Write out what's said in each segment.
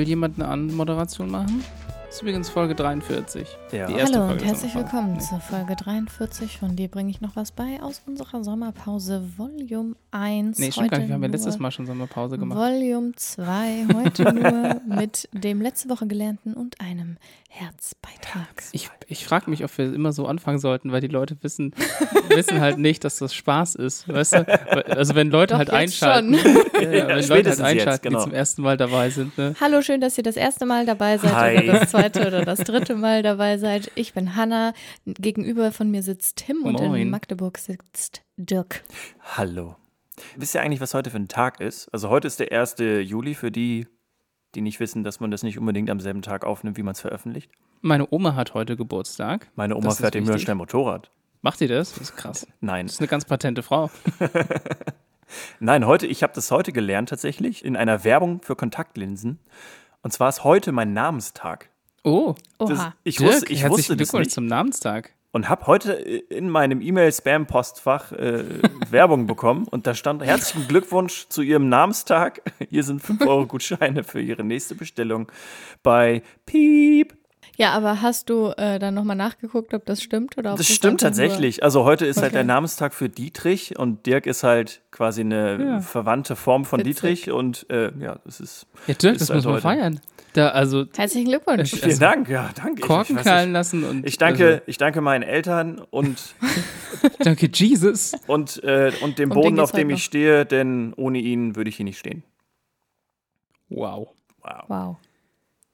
Will jemand eine Anmoderation machen? Ist übrigens Folge 43. Ja. Die erste Hallo Folge und herzlich willkommen Nee. zur Folge 43. Von dir bringe ich noch was bei aus unserer Sommerpause Volume 1. Nee, stimmt gar Heute nicht. Wir haben ja letztes Mal schon Sommerpause gemacht. Volume 2. Heute nur mit dem letzte Woche gelernten und einem Herzbeitrag. Ich, ich frage mich, ob wir immer so anfangen sollten, weil die Leute wissen, wissen halt nicht, dass das Spaß ist. Weißt du? Also wenn Leute Doch, halt jetzt einschalten, schon. ja, ja, wenn Leute halt jetzt, einschalten, genau. die zum ersten Mal dabei sind. Ne? Hallo, schön, dass ihr das erste Mal dabei seid Hi. oder das zweite oder das dritte Mal dabei seid. Ich bin Hanna. Gegenüber von mir sitzt Tim und Moin. in Magdeburg sitzt Dirk. Hallo. Wisst ihr eigentlich, was heute für ein Tag ist? Also heute ist der 1. Juli für die, die nicht wissen, dass man das nicht unbedingt am selben Tag aufnimmt, wie man es veröffentlicht. Meine Oma hat heute Geburtstag. Meine Oma Das fährt im. Hörstein Motorrad. Macht sie das? Das ist krass. Nein. Das ist eine ganz patente Frau. Nein, heute, ich habe das heute gelernt tatsächlich in einer Werbung für Kontaktlinsen. Und zwar ist heute mein Namenstag. Oh, Das, Oha. ich Dirk, wusste, ich herzlichen wusste das Glückwunsch nicht. zum Namenstag. Und habe heute in meinem E-Mail-Spam-Postfach äh, Werbung bekommen und da stand herzlichen Glückwunsch zu Ihrem Namenstag. Hier sind 5 Euro Gutscheine für Ihre nächste Bestellung bei Piep. Ja, aber hast du äh, dann nochmal nachgeguckt, ob das stimmt? Oder ob Das das stimmt einfach nur- tatsächlich. Also heute ist halt Okay. der Namenstag für Dietrich und Dirk ist halt quasi eine Ja. verwandte Form von Witzig. Dietrich und äh, ja, das ist. Ja, Dirk, Ist das halt muss man heute. feiern. Da, also Herzlichen Glückwunsch. Ich- Vielen Also, Dank, ja, danke. Ich- Korken ich, nicht. lassen und ich danke, ich danke meinen Eltern und, also, danke Jesus. und, äh, und dem Um Boden, den auf dem ich stehe, denn ohne ihn würde ich hier nicht stehen. Wow. Wow. Wow.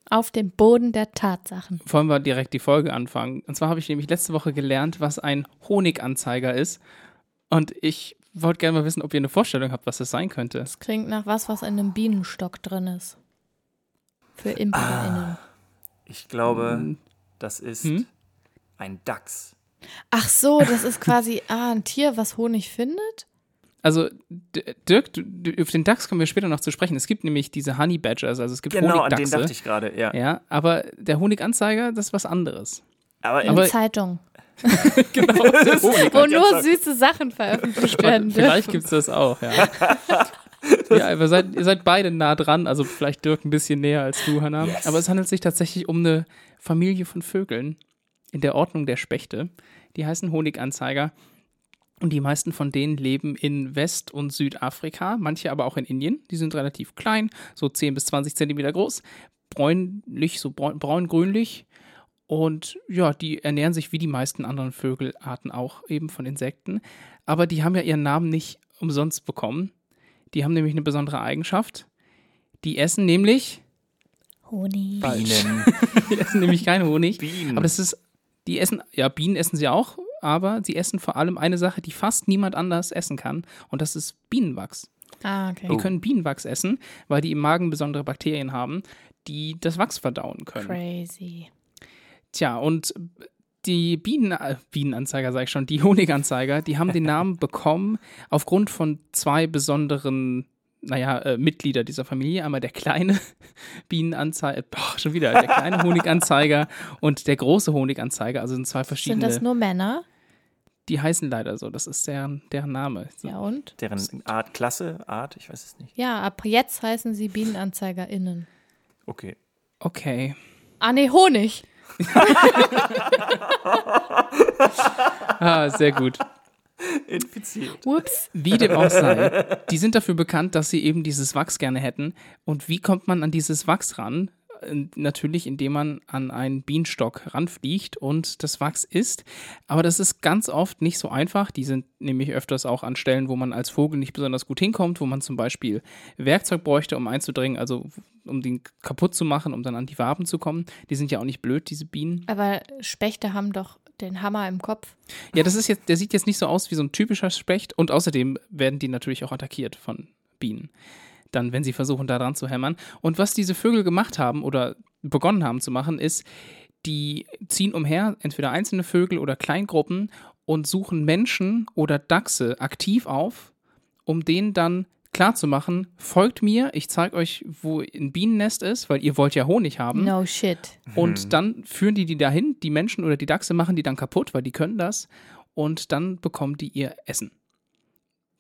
Auf dem Boden der Tatsachen. Wollen wir direkt die Folge anfangen? Und zwar habe ich nämlich letzte Woche gelernt, was ein Honiganzeiger ist. Und ich wollte gerne mal wissen, ob ihr eine Vorstellung habt, was das sein könnte. Das klingt nach was, was in einem Bienenstock drin ist. Für ImkerInnen. Ich glaube, das ist Hm? ein Dachs. Ach so, das ist quasi ah, ein Tier, was Honig findet? Also, Dirk, du, du, auf den Dachs kommen wir später noch zu sprechen. Es gibt nämlich diese Honey Badgers, also es gibt Genau, an den Honigdachse. dachte ich gerade, ja. Ja, aber der Honiganzeiger, das ist was anderes. Aber, In Aber- Zeitung. Genau. Wo nur süße Sachen veröffentlicht werden dürfen. Vielleicht gibt es das auch, ja. Ja, aber seid, ihr seid beide nah dran, also vielleicht Dirk ein bisschen näher als du, Hannah. Yes. Aber es handelt sich tatsächlich um eine Familie von Vögeln in der Ordnung der Spechte. Die heißen Honiganzeiger. Und die meisten von denen leben in West- und Südafrika, manche aber auch in Indien. Die sind relativ klein, so 10 bis 20 Zentimeter groß, bräunlich, so braun- braun-grünlich. Und ja, die ernähren sich wie die meisten anderen Vögelarten auch eben von Insekten. Aber die haben ja ihren Namen nicht umsonst bekommen. Die haben nämlich eine besondere Eigenschaft. Die essen nämlich, Honig. Bienen. die essen nämlich keinen Honig. Bienen. Aber das ist, die essen, ja, Bienen essen sie auch, aber sie essen vor allem eine Sache, die fast niemand anders essen kann. Und das ist Bienenwachs. Ah, okay. Die können Bienenwachs essen, weil die im Magen besondere Bakterien haben, die das Wachs verdauen können. Crazy. Tja, und die Bienen, äh, Bienenanzeiger, sage ich schon, die Honiganzeiger, die haben den Namen bekommen aufgrund von zwei besonderen, naja, äh, Mitglieder dieser Familie. Einmal der kleine Bienenanzeiger, boah, schon wieder, der kleine Honiganzeiger und der große Honiganzeiger, also sind zwei Sind verschiedene. das nur Männer? die heißen leider so, das ist deren, deren Name. Ja, und? Deren Art, Klasse, Art, ich weiß es nicht. Ja, ab jetzt heißen sie BienenanzeigerInnen. Okay. Okay. Ah, nee, Honig. Ah, sehr gut. Infiziert. Ups. Wie dem auch sei, die sind dafür bekannt, dass sie eben dieses Wachs gerne hätten. Und wie kommt man an dieses Wachs ran? Äh, Natürlich, indem man an einen Bienenstock ranfliegt und das Wachs isst. Aber das ist ganz oft nicht so einfach. Die sind nämlich öfters auch an Stellen, wo man als Vogel nicht besonders gut hinkommt, wo man zum Beispiel Werkzeug bräuchte, um einzudringen, also um den kaputt zu machen, um dann an die Waben zu kommen. Die sind ja auch nicht blöd, diese Bienen. Aber Spechte haben doch den Hammer im Kopf. Ja, das ist jetzt, der sieht jetzt nicht so aus wie so ein typischer Specht und außerdem werden die natürlich auch attackiert von Bienen. Dann, wenn sie versuchen, da dran zu hämmern. Und was diese Vögel gemacht haben oder begonnen haben zu machen, ist, die ziehen umher, entweder einzelne Vögel oder Kleingruppen und suchen Menschen oder Dachse aktiv auf, um denen dann klarzumachen, folgt mir, ich zeige euch, wo ein Bienennest ist, weil ihr wollt ja Honig haben. No shit. Und dann führen die die dahin, die Menschen oder die Dachse machen die dann kaputt, weil die können das. Und dann bekommen die ihr Essen.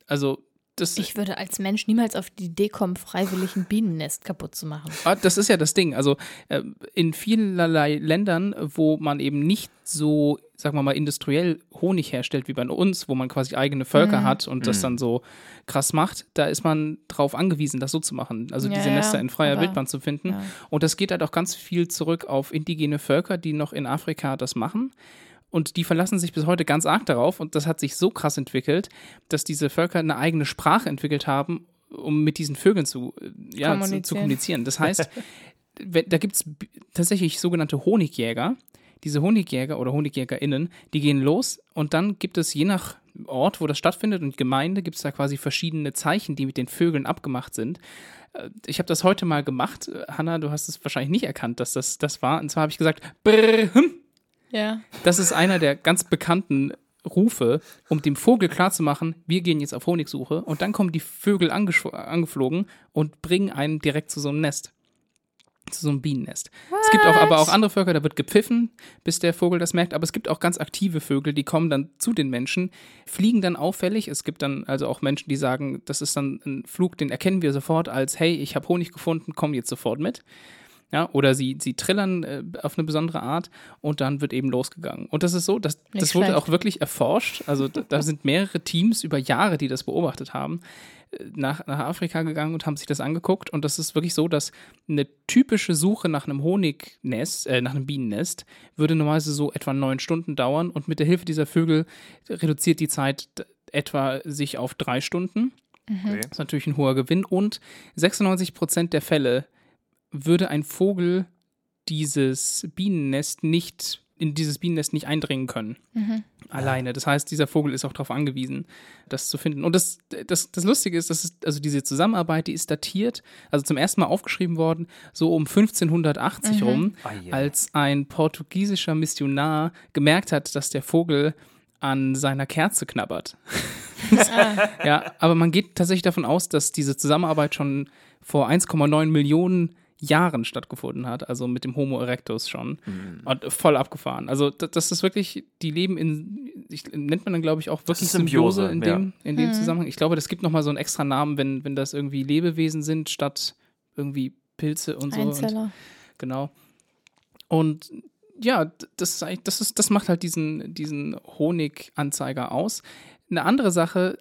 Also das, Ich würde als Mensch niemals auf die Idee kommen, freiwillig ein Bienennest kaputt zu machen. Ah, Das ist ja das Ding. Also äh, in vielerlei Ländern, wo man eben nicht so, sagen wir mal, industriell Honig herstellt wie bei uns, wo man quasi eigene Völker hat und das dann so krass macht, da ist man drauf angewiesen, das so zu machen. Also Ja, diese ja, Nester in freier aber- Wildbahn zu finden. ja. Und das geht halt auch ganz viel zurück auf indigene Völker, die noch in Afrika das machen. Und die verlassen sich bis heute ganz arg darauf. Und das hat sich so krass entwickelt, dass diese Völker eine eigene Sprache entwickelt haben, um mit diesen Vögeln zu, äh, ja, zu, zu Kommunizieren. kommunizieren. Das heißt, da gibt es tatsächlich sogenannte Honigjäger. Diese Honigjäger oder Honigjägerinnen, die gehen los und dann gibt es je nach Ort, wo das stattfindet und Gemeinde, gibt es da quasi verschiedene Zeichen, die mit den Vögeln abgemacht sind. Äh, Ich habe das heute mal gemacht. Äh, Hanna, du hast es wahrscheinlich nicht erkannt, dass das das war. Und zwar habe ich gesagt, brrr, hm. Ja. das ist einer der ganz bekannten Rufe, um dem Vogel klarzumachen, wir gehen jetzt auf Honigsuche. Und dann kommen die Vögel angeflogen und bringen einen direkt zu so einem Nest. Zu so einem Bienennest. Es gibt auch aber auch andere Völker, da wird gepfiffen, bis der Vogel das merkt. Aber es gibt auch ganz aktive Vögel, die kommen dann zu den Menschen, fliegen dann auffällig. Es gibt dann also auch Menschen, die sagen, das ist dann ein Flug, den erkennen wir sofort als, hey, ich habe Honig gefunden, komm jetzt sofort mit. Ja, oder sie, sie trillern äh, auf eine besondere Art und dann wird eben losgegangen. Und das ist so, das, Nicht das wurde schlecht. auch wirklich erforscht. Also da, da sind mehrere Teams über Jahre, die das beobachtet haben, äh, nach, nach Afrika gegangen und haben sich das angeguckt. Und das ist wirklich so, dass eine typische Suche nach einem Honignest, äh, nach einem Bienennest, würde normalerweise so etwa neun Stunden dauern. Und mit der Hilfe dieser Vögel reduziert die Zeit etwa sich auf drei Stunden. Okay. Das ist natürlich ein hoher Gewinn. Und 96 Prozent der Fälle würde ein Vogel dieses Bienennest nicht, in dieses Bienennest nicht eindringen können. Alleine. Das heißt, dieser Vogel ist auch darauf angewiesen, das zu finden. Und das, das, das Lustige ist, dass es, also diese Zusammenarbeit, die ist datiert, also zum ersten Mal aufgeschrieben worden, so um 1580 rum, Ah, als ein portugiesischer Missionar gemerkt hat, dass der Vogel an seiner Kerze knabbert. Ja, aber man geht tatsächlich davon aus, dass diese Zusammenarbeit schon vor 1,9 Millionen Jahren stattgefunden hat, also mit dem Homo erectus schon. Mhm. Und voll abgefahren. Also da- das ist wirklich, die leben in, ich, nennt man dann glaube ich auch wirklich Symbiose, Symbiose, in ja. dem, in dem Zusammenhang. Ich glaube, das gibt nochmal so einen extra Namen, wenn, wenn das irgendwie Lebewesen sind, statt irgendwie Pilze und so. Und, Einzeller. Genau. Und ja, das das ist, das macht halt diesen, diesen Honiganzeiger aus. Eine andere Sache,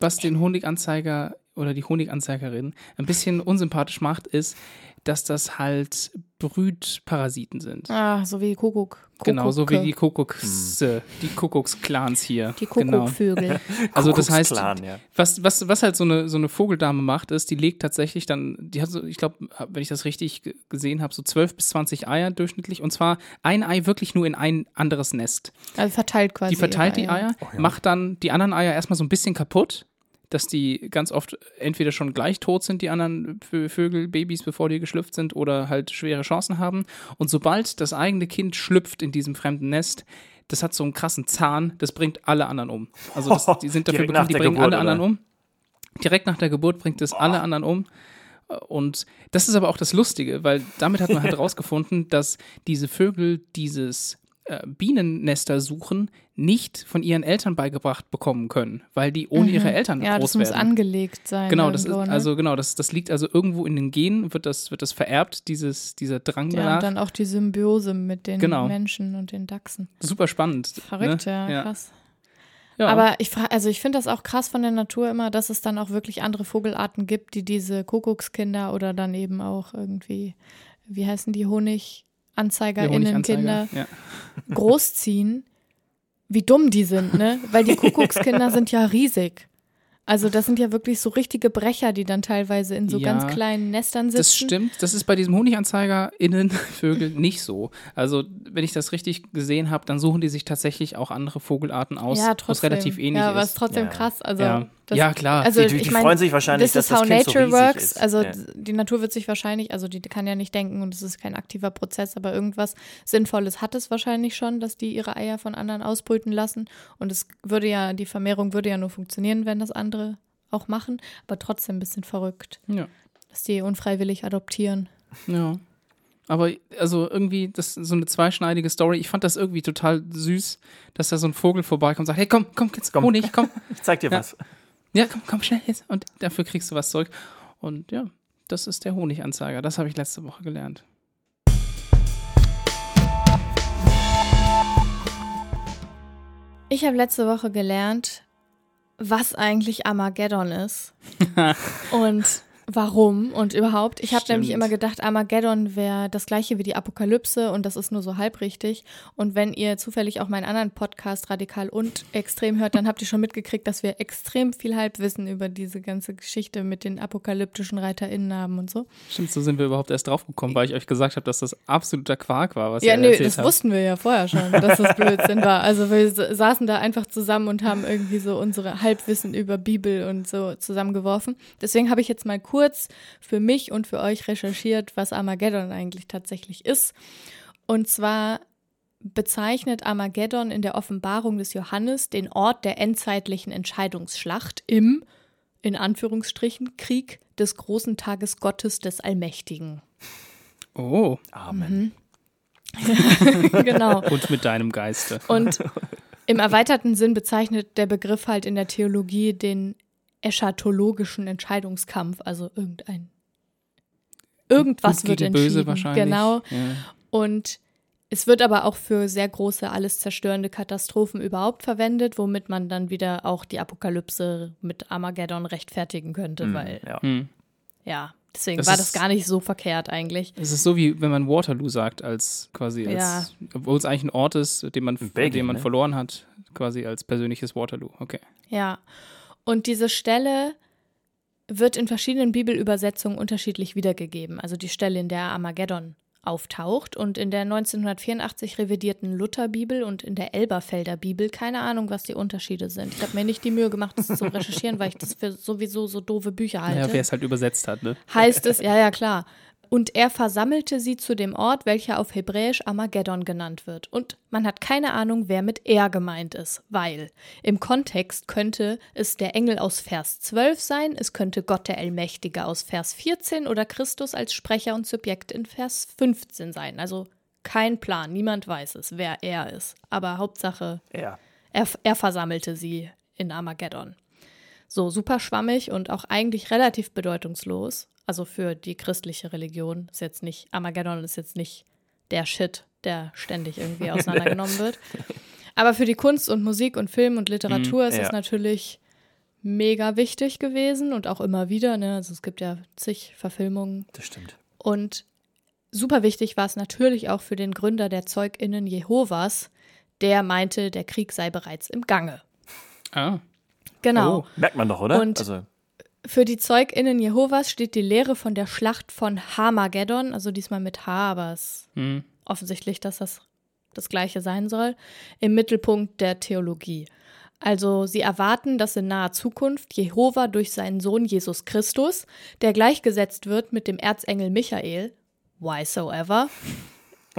was den Honiganzeiger oder die Honiganzeigerin ein bisschen unsympathisch macht, ist, dass das halt Brütparasiten sind. Ah, so wie Kuckuck. Genau, so wie die Kuckucks, äh, die Kuckucksclans hier. Die genau. Kuckuckvögel. Also das heißt, ja. was, was, was halt so eine, so eine Vogeldame macht, ist, die legt tatsächlich dann, die hat so, ich glaube, wenn ich das richtig ge- gesehen habe, so 12 bis 20 Eier durchschnittlich. Und zwar ein Ei wirklich nur in ein anderes Nest. Also verteilt quasi. Die verteilt die ihre Eier, Oh ja. macht dann die anderen Eier erstmal so ein bisschen kaputt, dass die ganz oft entweder schon gleich tot sind, die anderen Vö- Vögel, Babys, bevor die geschlüpft sind, oder halt schwere Chancen haben. Und sobald das eigene Kind schlüpft in diesem fremden Nest, das hat so einen krassen Zahn, das bringt alle anderen um. Also das, die sind dafür bekannt, die bringen Geburt, alle anderen oder? um. Direkt nach der Geburt bringt es alle anderen um. Und das ist aber auch das Lustige, weil damit hat man halt herausgefunden, dass diese Vögel dieses äh, Bienennester suchen nicht von ihren Eltern beigebracht bekommen können, weil die ohne ihre Eltern Mhm. Ja, groß das muss werden. angelegt sein. Genau, das ist, irgendwo, ne? also genau, das, das liegt also irgendwo in den Genen, wird das, wird das vererbt, dieses, dieser Drang Ja, danach. und dann auch die Symbiose mit den Genau. Menschen und den Dachsen. Super spannend. Verrückt, ne? ja, ja. krass. Ja. Aber ich frage, also ich finde das auch krass von der Natur immer, dass es dann auch wirklich andere Vogelarten gibt, die diese Kuckuckskinder oder dann eben auch irgendwie, wie heißen die, Der Honiganzeigerinnen-Kinder Ja. großziehen, wie dumm die sind, ne? Weil die Kuckuckskinder sind ja riesig. Also das sind ja wirklich so richtige Brecher, die dann teilweise in so Ja, ganz kleinen Nestern sitzen. Das stimmt. Das ist bei diesem Honiganzeiger-Innen-Vögel nicht so. Also, wenn ich das richtig gesehen habe, dann suchen die sich tatsächlich auch andere Vogelarten aus, ja, was trotzdem. relativ ähnlich ja, aber es ist. ist trotzdem Ja. krass. Also, Ja. Das, Ja, klar. Also, Die- die- ich die mein, freuen sich wahrscheinlich, dass das Kind so nature riesig works. ist. Also Ja. die Natur wird sich wahrscheinlich, also die kann ja nicht denken und es ist kein aktiver Prozess, aber irgendwas Sinnvolles hat es wahrscheinlich schon, dass die ihre Eier von anderen ausbrüten lassen. Und es würde ja, die Vermehrung würde ja nur funktionieren, wenn das andere auch machen, aber trotzdem ein bisschen verrückt, Ja. dass die unfreiwillig adoptieren. Ja. Aber also irgendwie, das ist so eine zweischneidige Story. Ich fand das irgendwie total süß, dass da so ein Vogel vorbeikommt und sagt, hey, komm, komm, jetzt Komm. Honig, komm. Ich zeig dir Ja. was. Ja, komm, komm schnell jetzt. Und dafür kriegst du was zurück. Und ja, das ist der Honiganzeiger. Das habe ich letzte Woche gelernt. Ich habe letzte Woche gelernt, was eigentlich Armageddon ist. und warum und überhaupt. Ich habe nämlich immer gedacht, Armageddon wäre das gleiche wie die Apokalypse und das ist nur so halb richtig. Und wenn ihr zufällig auch meinen anderen Podcast Radikal und Extrem hört, dann habt ihr schon mitgekriegt, dass wir extrem viel Halbwissen über diese ganze Geschichte mit den apokalyptischen ReiterInnen haben und so. Stimmt, so sind wir überhaupt erst draufgekommen, weil ich euch gesagt habe, dass das absoluter Quark war, was ja, ihr nee, erzählt das habt. wussten wir ja vorher schon, dass das Blödsinn war. Also wir saßen da einfach zusammen und haben irgendwie so unsere Halbwissen über Bibel und so zusammengeworfen. Deswegen habe ich jetzt mal kurz für mich und für euch recherchiert, was Armageddon eigentlich tatsächlich ist. Und zwar bezeichnet Armageddon in der Offenbarung des Johannes den Ort der endzeitlichen Entscheidungsschlacht im, in Anführungsstrichen, Krieg des großen Tages Gottes des Allmächtigen. Oh, Amen. genau. und mit deinem Geiste. Und im erweiterten Sinn bezeichnet der Begriff halt in der Theologie den eschatologischen Entscheidungskampf, also irgendein irgendwas Gut wird entschieden. Böse wahrscheinlich. Genau. Ja. Und es wird aber auch für sehr große, alles zerstörende Katastrophen überhaupt verwendet, womit man dann wieder auch die Apokalypse mit Armageddon rechtfertigen könnte, Mhm, weil ja. Hm. ja, deswegen Das war ist- das gar nicht so verkehrt eigentlich. Es ist so wie wenn man Waterloo sagt, als quasi als, obwohl es eigentlich ein Ort ist, den man, Belgien, den man ne? verloren hat, quasi als persönliches Waterloo. Okay. Ja. Und diese Stelle wird in verschiedenen Bibelübersetzungen unterschiedlich wiedergegeben. Also die Stelle, in der Armageddon auftaucht und in der 1984 revidierten Lutherbibel und in der Elberfelder Bibel. Keine Ahnung, was die Unterschiede sind. Ich habe mir nicht die Mühe gemacht, das zu recherchieren, weil ich das für sowieso so doofe Bücher halte Naja, wer es halt übersetzt hat, ne? heißt es, ja, ja, klar. Und er versammelte sie zu dem Ort, welcher auf Hebräisch Armageddon genannt wird. Und man hat keine Ahnung, wer mit er gemeint ist, weil im Kontext könnte es der Engel aus Vers 12 sein, es könnte Gott der Allmächtige aus Vers 14 oder Christus als Sprecher und Subjekt in Vers 15 sein. Also kein Plan, niemand weiß es, wer er ist. Aber Hauptsache, Ja. er, er versammelte sie in Armageddon. So, super schwammig und auch eigentlich relativ bedeutungslos. Also für die christliche Religion ist jetzt nicht, Armageddon ist jetzt nicht der Shit, der ständig irgendwie auseinandergenommen wird. Aber für die Kunst und Musik und Film und Literatur ist ja. es natürlich mega wichtig gewesen und auch immer wieder. Ne? Also es gibt ja zig Verfilmungen Das stimmt. und super wichtig war es natürlich auch für den Gründer der Zeuginnen Jehovas, der meinte, der Krieg sei bereits im Gange. Ah. Genau. Oh. Merkt man doch, oder? Und- also, Für die Zeuginnen Jehovas steht die Lehre von der Schlacht von Hamageddon, also diesmal mit H, aber es ist Hm. offensichtlich, dass das das gleiche sein soll, im Mittelpunkt der Theologie. Also sie erwarten, dass in naher Zukunft Jehova durch seinen Sohn Jesus Christus, der gleichgesetzt wird mit dem Erzengel Michael, why so ever,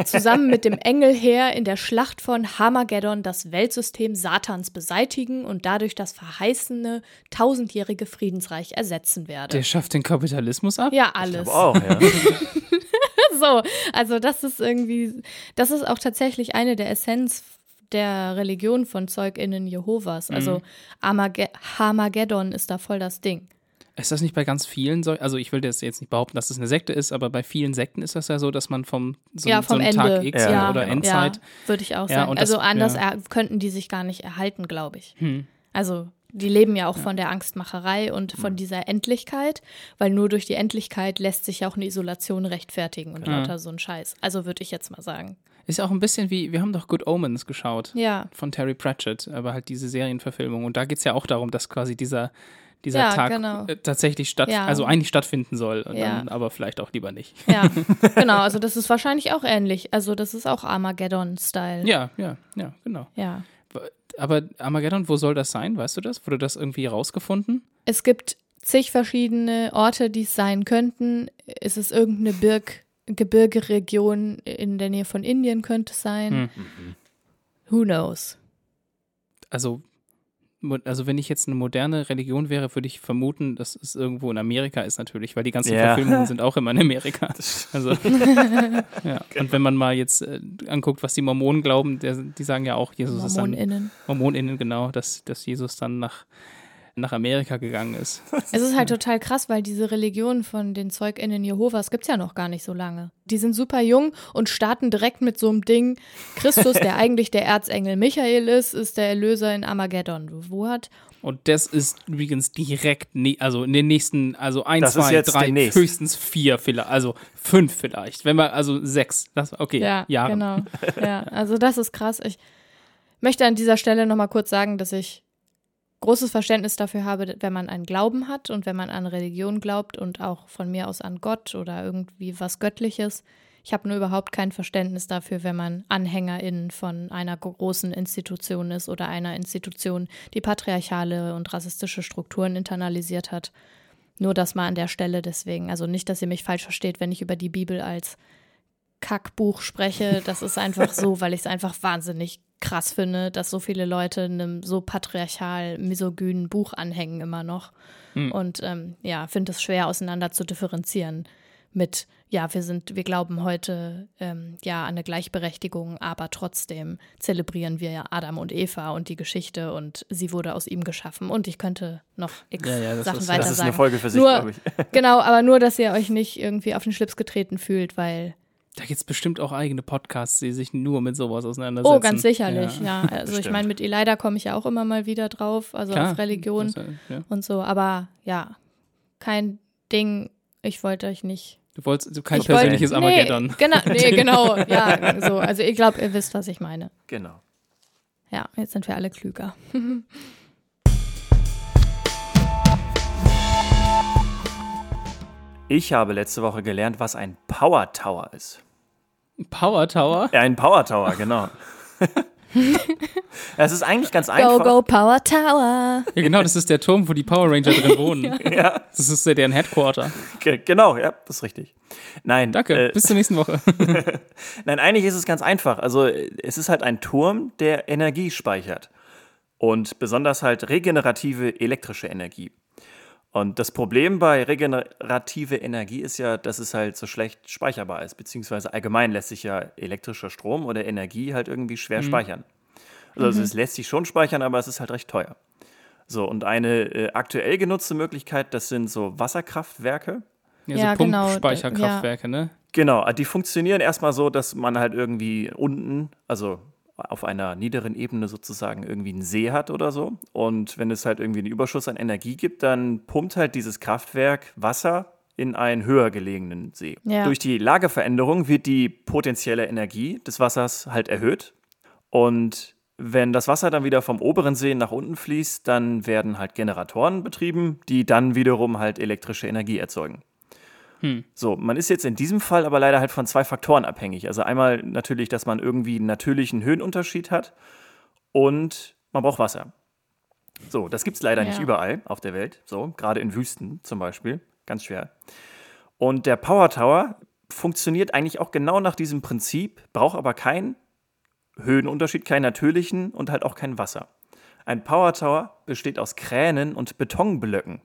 zusammen mit dem Engelheer in der Schlacht von Hamageddon das Weltsystem Satans beseitigen und dadurch das verheißene tausendjährige Friedensreich ersetzen werde. Der schafft den Kapitalismus ab? ja, alles. aber auch, ja. So, also das ist irgendwie, das ist auch tatsächlich eine der Essenz der Religion von ZeugInnen Jehovas. Also Armage Hamageddon ist da voll das Ding. Ist das nicht bei ganz vielen so? Also ich will das jetzt nicht behaupten, dass es eine Sekte ist, aber bei vielen Sekten ist das ja so, dass man vom so, ja, so vom einem Ende. Tag X Ja, oder genau. Endzeit. Ja, würde ich auch Ja, sagen. und das- also anders ja. er könnten die sich gar nicht erhalten, glaube ich. Hm. Also die leben ja auch von der Angstmacherei und von dieser Endlichkeit, weil nur durch die Endlichkeit lässt sich ja auch eine Isolation rechtfertigen und Ja. lauter so ein Scheiß. Also würde ich jetzt mal sagen. Ist auch ein bisschen wie, wir haben doch Good Omens geschaut Ja, von Terry Pratchett, aber halt diese Serienverfilmung. Und da geht es ja auch darum, dass quasi dieser, dieser Ja, Tag genau. äh, tatsächlich statt, Ja. also eigentlich stattfinden soll, und Ja. dann aber vielleicht auch lieber nicht. ja, genau. Also das ist wahrscheinlich auch ähnlich. Also das ist auch Armageddon-Style. Ja, ja, ja, genau. ja. Aber Armageddon, wo soll das sein? Weißt du das? Wurde das irgendwie rausgefunden? Es gibt zig verschiedene Orte, die es sein könnten. Es ist irgendeine Birg Gebirgeregion in der Nähe von Indien könnte es sein. Hm. Who knows? Also, also wenn ich jetzt eine moderne Religion wäre, würde ich vermuten, dass es irgendwo in Amerika ist natürlich, weil die ganzen Ja. Verfilmungen sind auch immer in Amerika. Also, ja. Und wenn man mal jetzt äh, anguckt, was die Mormonen glauben, der, die sagen ja auch, Jesus ist dann MormonInnen. MormonInnen, genau, dass, dass Jesus dann nach nach Amerika gegangen ist. Es ist halt total krass, weil diese Religion von den ZeugInnen Jehovas gibt es ja noch gar nicht so lange. Die sind super jung und starten direkt mit so einem Ding. Christus, der eigentlich der Erzengel Michael ist, ist der Erlöser in Armageddon. Wo hat Und das ist übrigens direkt, ne also in den nächsten, also ein, Das zwei, drei, demnächst. höchstens vier vielleicht, also fünf vielleicht. Wenn wir, also sechs. Das, okay, Ja, Jahre. genau. Ja, also das ist krass. Ich möchte an dieser Stelle nochmal kurz sagen, dass ich großes Verständnis dafür habe, wenn man einen Glauben hat und wenn man an Religion glaubt und auch von mir aus an Gott oder irgendwie was Göttliches. Ich habe nur überhaupt kein Verständnis dafür, wenn man Anhängerin von einer großen Institution ist oder einer Institution, die patriarchale und rassistische Strukturen internalisiert hat. Nur das mal an der Stelle deswegen. Also nicht, dass ihr mich falsch versteht, wenn ich über die Bibel als Kackbuch spreche. Das ist einfach so, weil ich es einfach wahnsinnig krass finde, dass so viele Leute einem so patriarchal misogynen Buch anhängen immer noch. Hm. Und ähm, ja, finde es schwer auseinander zu differenzieren mit, ja, wir sind, wir glauben heute ähm, ja an eine Gleichberechtigung, aber trotzdem zelebrieren wir ja Adam und Eva und die Geschichte und sie wurde aus ihm geschaffen. Und ich könnte noch x Ja, ja, das Sachen ist- weiter Das ist sagen. eine Folge für sich, glaube ich. Genau, aber nur, dass ihr euch nicht irgendwie auf den Schlips getreten fühlt, weil Da gibt es bestimmt auch eigene Podcasts, die sich nur mit sowas auseinandersetzen. Oh, ganz sicherlich, ja. Also ich meine, mit Elida komme ich ja auch immer mal wieder drauf, also Klar. auf Religion äh, ja. und so. Aber ja, kein Ding. Ich wollte euch nicht. Du wolltest du kein Ich wollt- persönliches Armageddon. Nee, genau, nee, genau. Ja, so. Also ich glaube, ihr wisst, was ich meine. Genau. Ja, jetzt sind wir alle klüger. Ich habe letzte Woche gelernt, was ein Power Tower ist. Power Tower. Ja, ein Power Tower, genau. Es ist eigentlich ganz Go, einfach. go, Power Tower. Ja, genau, das ist der Turm, wo die Power Ranger drin wohnen. Ja, Das ist ja deren Headquarter. ge- genau, ja, das ist richtig. Nein, Danke, äh, bis zur nächsten Woche. Nein, eigentlich ist es ganz einfach. Also es ist halt ein Turm, der Energie speichert. Und besonders halt regenerative elektrische Energie. Und das Problem bei regenerative Energie ist ja, dass es halt so schlecht speicherbar ist, beziehungsweise allgemein lässt sich ja elektrischer Strom oder Energie halt irgendwie schwer speichern. Also es lässt sich schon speichern, aber es ist halt recht teuer. So, und eine äh, aktuell genutzte Möglichkeit, das sind so Wasserkraftwerke. Ja, Ja, so genau, Pumpspeicherkraftwerke, ne? Genau, die funktionieren erstmal so, dass man halt irgendwie unten, also auf einer niederen Ebene sozusagen irgendwie einen See hat oder so. Und wenn es halt irgendwie einen Überschuss an Energie gibt, dann pumpt halt dieses Kraftwerk Wasser in einen höher gelegenen See. Ja. Durch die Lageveränderung wird die potenzielle Energie des Wassers halt erhöht. Und wenn das Wasser dann wieder vom oberen See nach unten fließt, dann werden halt Generatoren betrieben, die dann wiederum halt elektrische Energie erzeugen. So, man ist jetzt in diesem Fall aber leider halt von zwei Faktoren abhängig. Also einmal natürlich, dass man irgendwie einen natürlichen Höhenunterschied hat und man braucht Wasser. So, das gibt es leider nicht Ja. überall auf der Welt. So, gerade in Wüsten zum Beispiel. Ganz schwer. Und der Power Tower funktioniert eigentlich auch genau nach diesem Prinzip, braucht aber keinen Höhenunterschied, keinen natürlichen und halt auch kein Wasser. Ein Power Tower besteht aus Kränen und Betonblöcken.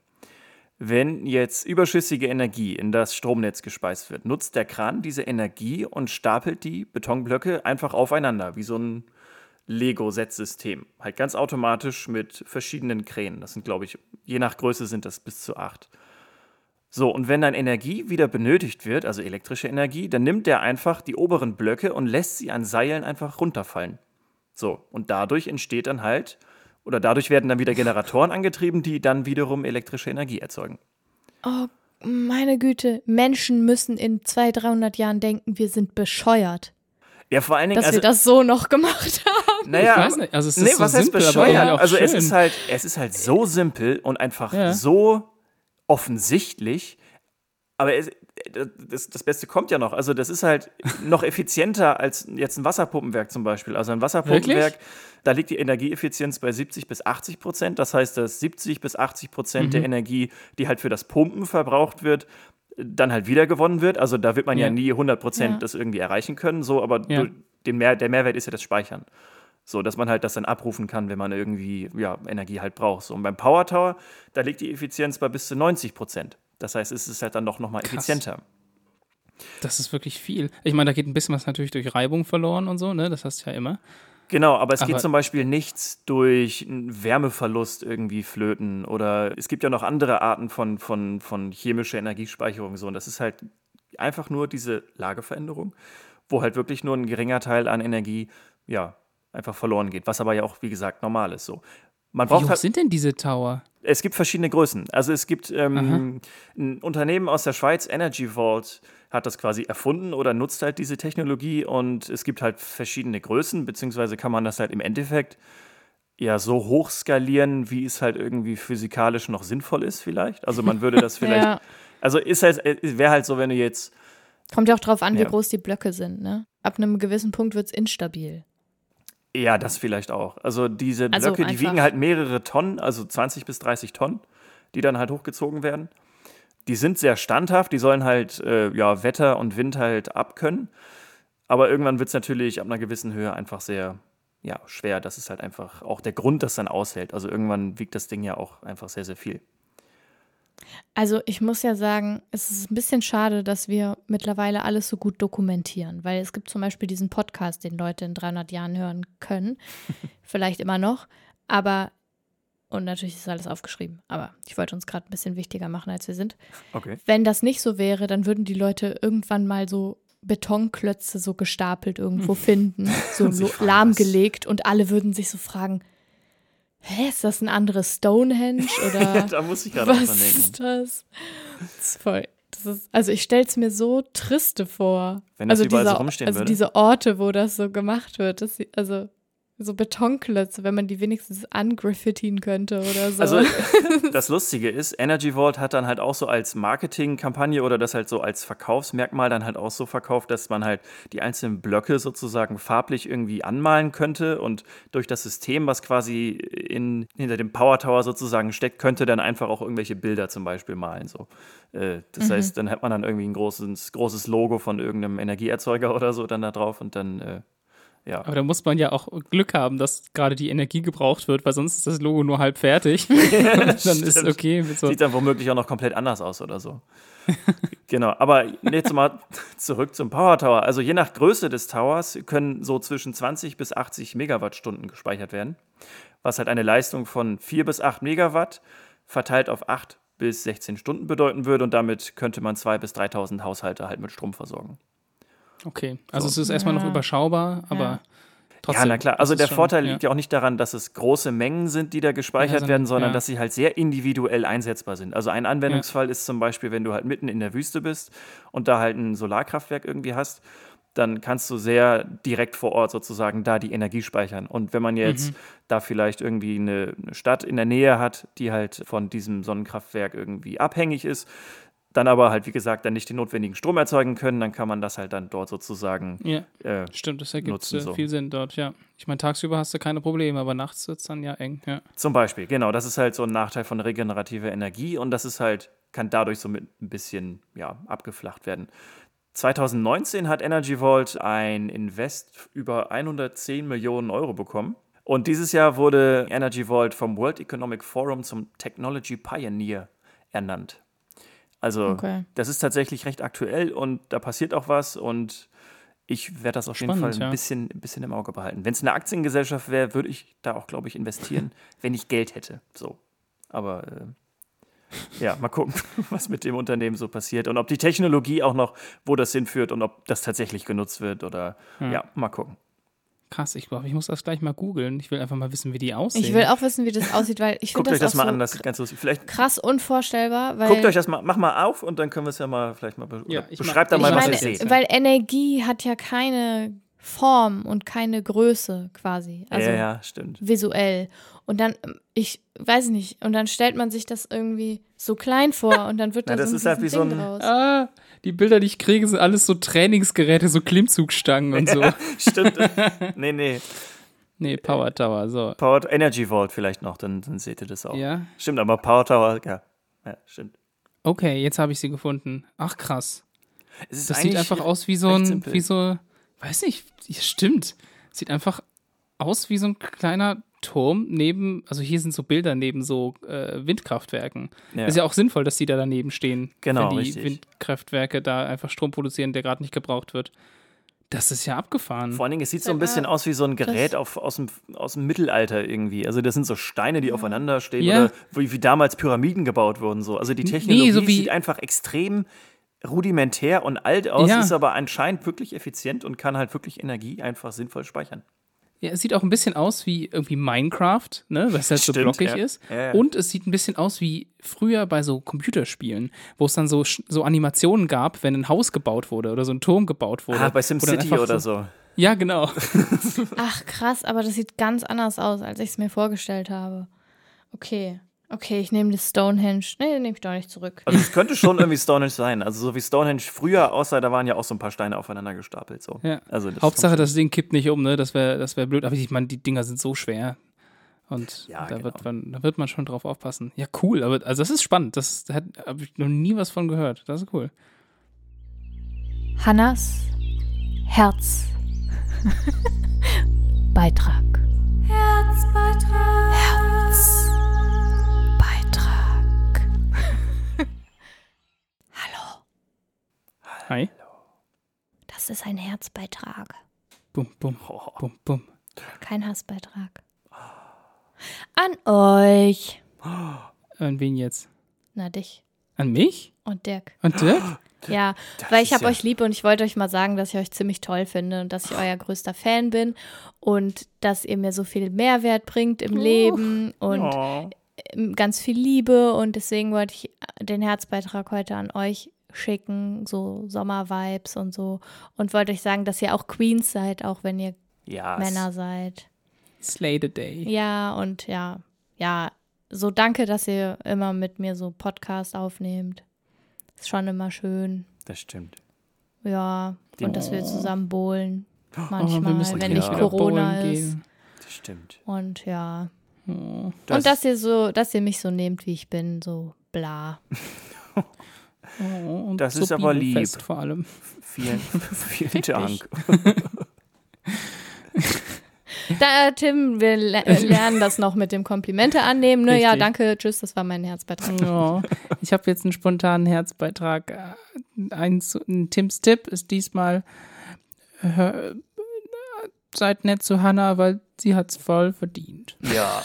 Wenn jetzt überschüssige Energie in das Stromnetz gespeist wird, nutzt der Kran diese Energie und stapelt die Betonblöcke einfach aufeinander, wie so ein Lego-Set-System. Halt ganz automatisch mit verschiedenen Kränen. Das sind, glaube ich, je nach Größe sind das bis zu acht. So, und wenn dann Energie wieder benötigt wird, also elektrische Energie, dann nimmt der einfach die oberen Blöcke und lässt sie an Seilen einfach runterfallen. So, und dadurch entsteht dann halt, oder dadurch werden dann wieder Generatoren angetrieben, die dann wiederum elektrische Energie erzeugen. Oh, meine Güte. Menschen müssen in 200, 300 Jahren denken, wir sind bescheuert, Ja, vor allen Dingen, dass also, wir das so noch gemacht haben. naja, Ich weiß nicht, also es ist nee, so was heißt simpel, irgendwie bescheuert? Also es ist halt, es ist halt so simpel und einfach Ja. so offensichtlich. Aber es, das, das Beste kommt ja noch. Also das ist halt noch effizienter als jetzt ein Wasserpumpenwerk zum Beispiel. Also ein Wasserpumpenwerk, da liegt die Energieeffizienz bei 70 bis 80 Prozent. Das heißt, dass 70 bis 80 Prozent Mhm. der Energie, die halt für das Pumpen verbraucht wird, dann halt wiedergewonnen wird. Also da wird man ja, Ja. nie 100 Prozent Ja. das irgendwie erreichen können. So, aber Ja. du- den Mehr, der Mehrwert ist ja das Speichern. So, dass man halt das dann abrufen kann, wenn man irgendwie ja, Energie halt braucht. So, und beim Power Tower, da liegt die Effizienz bei bis zu 90 Prozent. Das heißt, es ist halt dann doch nochmal effizienter. Das ist wirklich viel. Ich meine, da geht ein bisschen was natürlich durch Reibung verloren und so, ne? Das hast du ja immer. Genau, aber es Aber- geht zum Beispiel nichts durch einen Wärmeverlust irgendwie flöten oder es gibt ja noch andere Arten von, von, von chemischer Energiespeicherung so und das ist halt einfach nur diese Lageveränderung, wo halt wirklich nur ein geringer Teil an Energie, ja, einfach verloren geht, was aber ja auch, wie gesagt, normal ist so. Man Wie braucht hoch halt, sind denn diese Tower? es gibt verschiedene Größen. Also es gibt ähm, ein Unternehmen aus der Schweiz, Energy Vault, hat das quasi erfunden oder nutzt halt diese Technologie und es gibt halt verschiedene Größen, beziehungsweise kann man das halt im Endeffekt ja so hoch skalieren, wie es halt irgendwie physikalisch noch sinnvoll ist vielleicht. Also man würde das vielleicht, Ja. also ist halt, wäre halt so, wenn du jetzt, Kommt ja auch drauf an, wie Ja. groß die Blöcke sind, ne? Ab einem gewissen Punkt wird es instabil. Ja, das vielleicht auch. Also diese Also Blöcke, die wiegen halt mehrere Tonnen, also 20 bis 30 Tonnen, die dann halt hochgezogen werden. Die sind sehr standhaft, die sollen halt äh, ja, Wetter und Wind halt abkönnen. Aber irgendwann wird es natürlich ab einer gewissen Höhe einfach sehr ja, schwer. Das ist halt einfach auch der Grund, das dann aushält. Also irgendwann wiegt das Ding ja auch einfach sehr, sehr viel. Also ich muss ja sagen, es ist ein bisschen schade, dass wir mittlerweile alles so gut dokumentieren, weil es gibt zum Beispiel diesen Podcast, den Leute in 300 Jahren hören können, vielleicht immer noch, aber und natürlich ist alles aufgeschrieben, aber ich wollte uns gerade ein bisschen wichtiger machen, als wir sind. Okay. Wenn das nicht so wäre, dann würden die Leute irgendwann mal so Betonklötze so gestapelt irgendwo finden, so lahmgelegt und alle würden sich so fragen, hä, ist das ein anderes Stonehenge oder da muss ich gerade was dran denken. ist das? das ist voll, das ist, also ich stelle es mir so triste vor. Wenn das also überall so diese, rumstehen also würde. diese Orte, wo das so gemacht wird, das, also so Betonklötze, wenn man die wenigstens angraffitieren könnte oder so. Also das Lustige ist, Energy Vault hat dann halt auch so als Marketingkampagne oder das halt so als Verkaufsmerkmal dann halt auch so verkauft, dass man halt die einzelnen Blöcke sozusagen farblich irgendwie anmalen könnte und durch das System, was quasi in, hinter dem Power Tower sozusagen steckt, könnte dann einfach auch irgendwelche Bilder zum Beispiel malen. So. Äh, Das Mhm. heißt, dann hat man dann irgendwie ein großes, großes Logo von irgendeinem Energieerzeuger oder so dann da drauf und dann, äh, ja. Aber da muss man ja auch Glück haben, dass gerade die Energie gebraucht wird, weil sonst ist das Logo nur halb fertig. dann ist stimmt. okay mit so. Sieht dann womöglich auch noch komplett anders aus oder so. genau, aber jetzt mal zurück zum Power Tower. Also je nach Größe des Towers können so zwischen 20 bis 80 Megawattstunden gespeichert werden, was halt eine Leistung von 4 bis 8 Megawatt verteilt auf 8 bis 16 Stunden bedeuten würde und damit könnte man 2.000 bis 3.000 Haushalte halt mit Strom versorgen. Okay, also So. es ist erstmal noch Ja. überschaubar, aber Ja. trotzdem. ja, na klar. Also der schon- Vorteil liegt ja auch nicht daran, dass es große Mengen sind, die da gespeichert Ja, sondern- werden, sondern ja. dass sie halt sehr individuell einsetzbar sind. Also ein Anwendungsfall ist zum Beispiel, wenn du halt mitten in der Wüste bist und da halt ein Solarkraftwerk irgendwie hast, dann kannst du sehr direkt vor Ort sozusagen da die Energie speichern. Und wenn man jetzt Mhm. da vielleicht irgendwie eine, eine Stadt in der Nähe hat, die halt von diesem Sonnenkraftwerk irgendwie abhängig ist, dann aber halt, wie gesagt, dann nicht den notwendigen Strom erzeugen können, dann kann man das halt dann dort sozusagen Ja, äh, stimmt, das ergibt nutzen äh, so. viel Sinn dort, ja. Ich meine, tagsüber hast du keine Probleme, aber nachts wird es dann ja eng, ja. Zum Beispiel, genau. Das ist halt so ein Nachteil von regenerativer Energie und das ist halt, kann dadurch so mit ein bisschen ja, abgeflacht werden. 2019 hat Energy Vault ein Invest über 110 Millionen Euro bekommen. Und dieses Jahr wurde Energy Vault vom World Economic Forum zum Technology Pioneer ernannt. Also, Okay. das ist tatsächlich recht aktuell und da passiert auch was und ich werde das auf jeden Spannend, Fall ein ja. bisschen, ein bisschen im Auge behalten. Wenn es eine Aktiengesellschaft wäre, würde ich da auch, glaube ich, investieren, wenn ich Geld hätte. So. Aber äh, ja, mal gucken, was mit dem Unternehmen so passiert und ob die Technologie auch noch, wo das hinführt und ob das tatsächlich genutzt wird oder Hm. ja, mal gucken. Krass, ich glaube, ich muss das gleich mal googeln. Ich will einfach mal wissen, wie die aussehen. Ich will auch wissen, wie das aussieht, weil ich Guckt finde euch das, das auch mal so an, das ist ganz lustig. Vielleicht krass unvorstellbar, weil guckt euch das mal, mach mal auf und dann können wir es ja mal vielleicht mal be Ja, beschreibt da mal, ich was meine, ihr seht. weil Energie hat ja keine Form und keine Größe quasi, also ja, ja, stimmt. visuell. Und dann, ich weiß nicht, und dann stellt man sich das irgendwie so klein vor und dann wird Na, da das so ein, ist halt wie so Ding ein- draus. Ah, die Bilder, die ich kriege, sind alles so Trainingsgeräte, so Klimmzugstangen und so. Stimmt. nee, nee. Nee, Power Tower, so. Power Energy Vault vielleicht noch, dann, dann seht ihr das auch. Ja. Stimmt, aber Power Tower, ja. Ja, stimmt. Okay, jetzt habe ich sie gefunden. Ach, krass. Das sieht einfach aus wie so ein, simpel. wie so, weiß nicht, stimmt. Sieht einfach aus wie so ein kleiner Turm neben, also hier sind so Bilder neben so äh, Windkraftwerken. Ja. Ist ja auch sinnvoll, dass die da daneben stehen. Genau, wenn die richtig. Windkraftwerke da einfach Strom produzieren, der gerade nicht gebraucht wird. Das ist ja abgefahren. Vor allen Dingen, es sieht so ein bisschen aus wie so ein Gerät auf, aus, dem, aus dem Mittelalter irgendwie. Also das sind so Steine, die aufeinander stehen Ja. oder wie, wie damals Pyramiden gebaut wurden. So. Also die Technologie so wie- sieht einfach extrem rudimentär und alt aus, Ja. ist aber anscheinend wirklich effizient und kann halt wirklich Energie einfach sinnvoll speichern. Ja, es sieht auch ein bisschen aus wie irgendwie Minecraft, ne, weil es halt so Stimmt, blockig ja. ist. Ja, ja. Und es sieht ein bisschen aus wie früher bei so Computerspielen, wo es dann so, so Animationen gab, wenn ein Haus gebaut wurde oder so ein Turm gebaut wurde. Ah, bei SimCity oder so. Ja, genau. Ach krass, aber das sieht ganz anders aus, als ich es mir vorgestellt habe. Okay. Okay, ich nehme das Stonehenge. Nee, nehme ich doch nicht zurück. Also es könnte schon irgendwie Stonehenge sein. Also so wie Stonehenge früher aussah, da waren ja auch so ein paar Steine aufeinander gestapelt. So. Ja. Also das Hauptsache, das Ding kippt nicht um, ne? Das wäre das wär blöd. Aber ich meine, die Dinger sind so schwer. Und Ja, da, genau. wird man, da wird man schon drauf aufpassen. Ja, cool. Aber also das ist spannend. Das da habe ich noch nie was von gehört. Das ist cool. Hannas Herz. Beitrag. Herzbeitrag. Herzbeitrag. Hi. das ist ein Herzbeitrag, Bum, bum, Oh. bum, bum. kein Hassbeitrag. An euch. An wen jetzt? Na, dich An mich? und Dirk. Und Dirk? Ja, Das weil ich habe ja- euch lieb und ich wollte euch mal sagen, dass ich euch ziemlich toll finde und dass ich euer größter Fan bin und dass ihr mir so viel Mehrwert bringt im Leben und Oh. ganz viel Liebe und deswegen wollte ich den Herzbeitrag heute an euch schicken, so Sommervibes und so und wollte euch sagen, dass ihr auch Queens seid, auch wenn ihr Ja, es- Männer seid. Slay the Day. Ja, und ja, ja, so danke, dass ihr immer mit mir so Podcast aufnehmt. Ist schon immer schön. das stimmt. Ja, Die- und dass wir zusammen bowlen. Oh, Manchmal, wir müssen wenn nicht Corona ist. gehen. Das stimmt. Und ja. Oh. und dass ihr so, dass ihr mich so nehmt, wie ich bin, so bla. Oh, und Das so ist aber lieb. Vor allem. Vielen, vielen Dank. Da, Tim, wir äh, lernen das noch mit dem Komplimente annehmen. Ne? Ja, danke, tschüss, das war mein Herzbeitrag. Ja, ich habe jetzt einen spontanen Herzbeitrag. Äh, Ein, ein Tims Tipp ist diesmal, hör, seid nett zu Hannah, weil sie hat's voll verdient. Ja,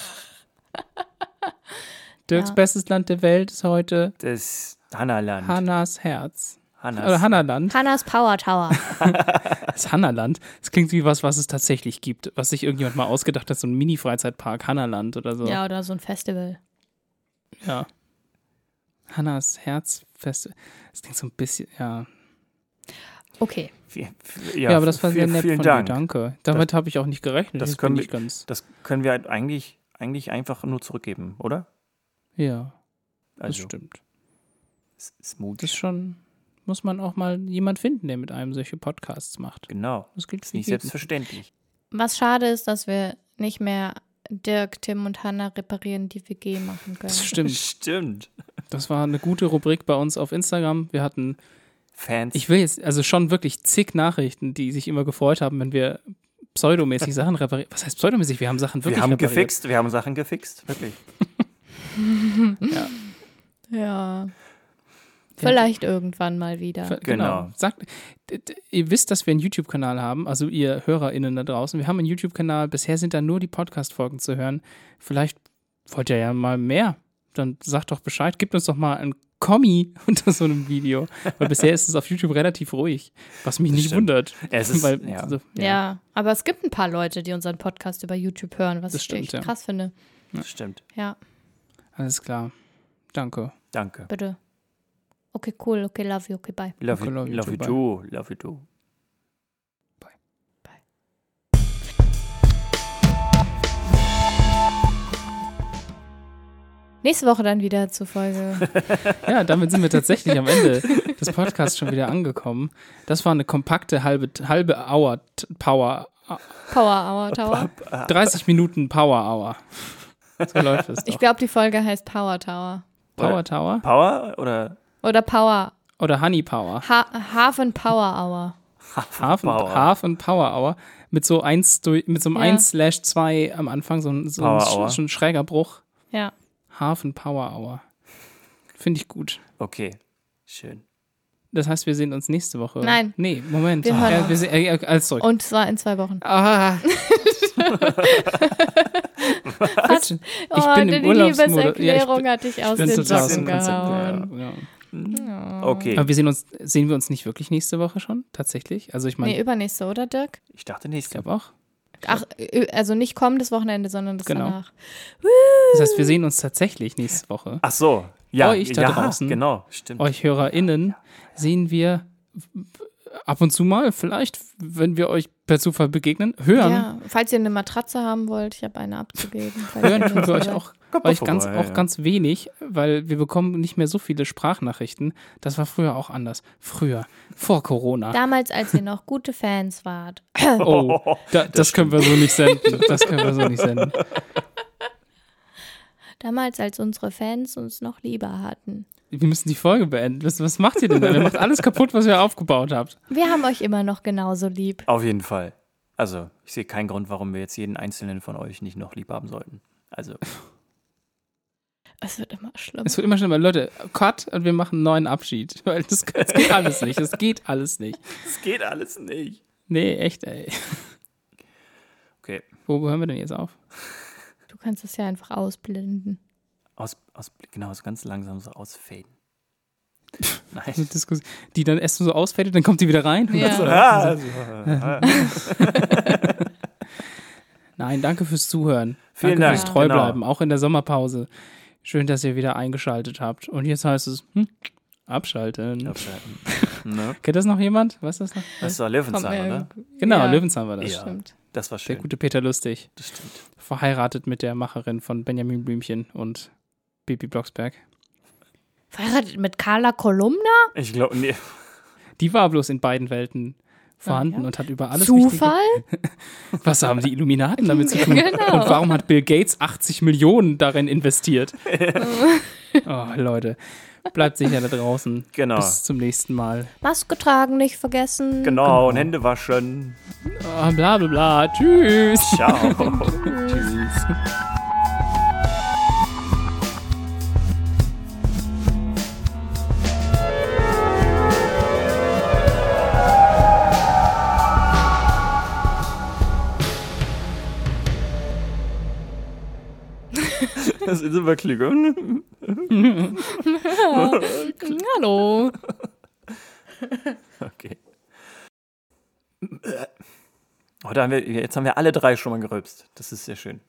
Dirks Ja. bestes Land der Welt ist heute das Hannaland. Hannas Herz. Hannas. Oder Hannaland. Hannas Power Tower. Das Hannaland. Das klingt wie was, was es tatsächlich gibt. Was sich irgendjemand mal ausgedacht hat, so ein Mini-Freizeitpark, Hannaland oder so. Ja, oder so ein Festival. ja. Hannas Herzfest. Das klingt so ein bisschen, ja. Okay. Viel- Ja, aber das war sehr nett vielen von Dank. dir, danke. Damit habe ich auch nicht gerechnet. das Jetzt können wir- ich ganz, Das können wir halt eigentlich, eigentlich einfach nur zurückgeben, oder? ja, das Also, stimmt. Smooth. Das ist schon, muss man auch mal jemand finden, der mit einem solche Podcasts macht. genau. Das gilt für nicht jeden. selbstverständlich. Was schade ist, dass wir nicht mehr Dirk, Tim und Hannah reparieren die WG machen können. Das stimmt. Stimmt. Das war eine gute Rubrik bei uns auf Instagram. Wir hatten, Fans. ich will jetzt, also schon wirklich zig Nachrichten, die sich immer gefreut haben, wenn wir pseudomäßig Sachen reparieren. Was heißt pseudomäßig? Wir haben Sachen wirklich wir haben repariert. gefixt, wir haben Sachen gefixt, wirklich. Ja. Vielleicht irgendwann mal wieder. Genau. Genau. Sagt, ihr wisst, dass wir einen YouTube-Kanal haben, also ihr HörerInnen da draußen. Wir haben einen YouTube-Kanal. Bisher sind da nur die Podcast-Folgen zu hören. Vielleicht wollt ihr ja mal mehr. Dann sagt doch Bescheid. Gebt uns doch mal ein Kommi unter so einem Video. Weil bisher ist es auf YouTube relativ ruhig. Was mich nicht stimmt. wundert. Es ist, Weil, ja. so, Ja. aber es gibt ein paar Leute, die unseren Podcast über YouTube hören, was Das ich stimmt, echt ja. krass finde. das stimmt. Ja, Alles klar. Danke. Danke. bitte. Okay, cool. Okay, love you. Okay, bye. Love, Okay, you, love you love too, you bye. too. Love you too. Nächste Woche dann wieder zur Folge. Ja, damit sind wir tatsächlich am Ende des Podcasts schon wieder angekommen. Das war eine kompakte halbe, halbe Hour Power. Power Hour Tower. 30 Minuten Power Hour. So läuft es Ich doch. glaube, die Folge heißt Power Tower. Power Tower Power oder Oder Power. oder Honey Power? Ha Hafen Power Hour. Hafen Power. Hafen Power Hour mit so 1 mit so einem Ja. 1 slash 2 am Anfang so ein, so ein, Power Hour. sch- so ein schräger Bruch. Ja. Hafen Power Hour. Finde ich gut. Okay. Schön. Das heißt, wir sehen uns nächste Woche. Nein. Nee, Moment. Wir hören äh, wir sehen, äh, alles zurück. Und zwar in zwei Wochen. ah. Was? Ich oh, bin im die Urlaubsmodus. Liebeserklärung Ja, hat dich aus bin den Socken gehauen. ja. Okay. Aber wir sehen uns, sehen wir uns nicht wirklich nächste Woche schon? Tatsächlich? Also ich meine, Nee, übernächste, oder Dirk? Ich dachte ich nächste. glaube auch. Ach, also nicht kommendes Wochenende, sondern das Genau. danach. Das heißt, wir sehen uns tatsächlich nächste Woche. Ach so. Ja, Euch da ja, draußen. Genau, stimmt. Euch HörerInnen sehen wir ab und zu mal, vielleicht, wenn wir euch per Zufall begegnen, hören. Ja, falls ihr eine Matratze haben wollt, ich habe eine abzugeben. Hören ihr tun wir das euch auch, euch ganz, vorbei, auch ja. ganz wenig, weil wir bekommen nicht mehr so viele Sprachnachrichten. Das war früher auch anders. Früher, vor Corona. Damals, als ihr noch gute Fans wart. Oh, da, das können wir so nicht senden. Das können wir so nicht senden. Damals, als unsere Fans uns noch lieber hatten. Wir müssen die Folge beenden. Was, was macht ihr denn da? Ihr macht alles kaputt, was ihr aufgebaut habt. Wir haben euch immer noch genauso lieb. Auf jeden Fall. Also, ich sehe keinen Grund, warum wir jetzt jeden einzelnen von euch nicht noch lieb haben sollten. Also, Es wird immer schlimmer. Es wird immer schlimmer. Leute, Cut und wir machen einen neuen Abschied. Weil das, das geht alles nicht. Das geht alles nicht. es geht alles nicht. Nee, echt, ey. Okay. Wo hören wir denn jetzt auf? Du kannst es ja einfach ausblenden. Aus, aus, genau, so ganz langsam so ausfaden. Nein. Diskussion, die dann erst so ausfällt, dann kommt die wieder rein. Ja. Ah, also, ah. Nein, danke fürs Zuhören. Vielen danke Dank, fürs treu genau. bleiben, auch in der Sommerpause. Schön, dass ihr wieder eingeschaltet habt. Und jetzt heißt es, hm, abschalten. Abschalten. ne? Kennt das noch jemand? Was ist das noch? Das war Löwenzahn, oder? Genau, ja, Löwenzahn war das. Ja. Stimmt. Das war Der schön. gute Peter Lustig. Das stimmt. Verheiratet mit der Macherin von Benjamin Blümchen und Bibi Blocksberg. Verheiratet mit Carla Kolumna? Ich glaube, nee. Die war bloß in beiden Welten vorhanden Ah, ja. und hat über alles Zufall? Wichtige- Was haben die Illuminaten damit zu tun? Genau. Und warum hat Bill Gates 80 Millionen darin investiert? oh, Leute, bleibt sicher da draußen. Genau. Bis zum nächsten Mal. Maske tragen nicht vergessen. Genau, und Hände waschen. Oh, bla bla bla. Tschüss. Ciao. Tschüss. Das ist immer klüger. Hallo. Okay. Heute haben wir, jetzt haben wir alle drei schon mal gerülpst. Das ist sehr schön.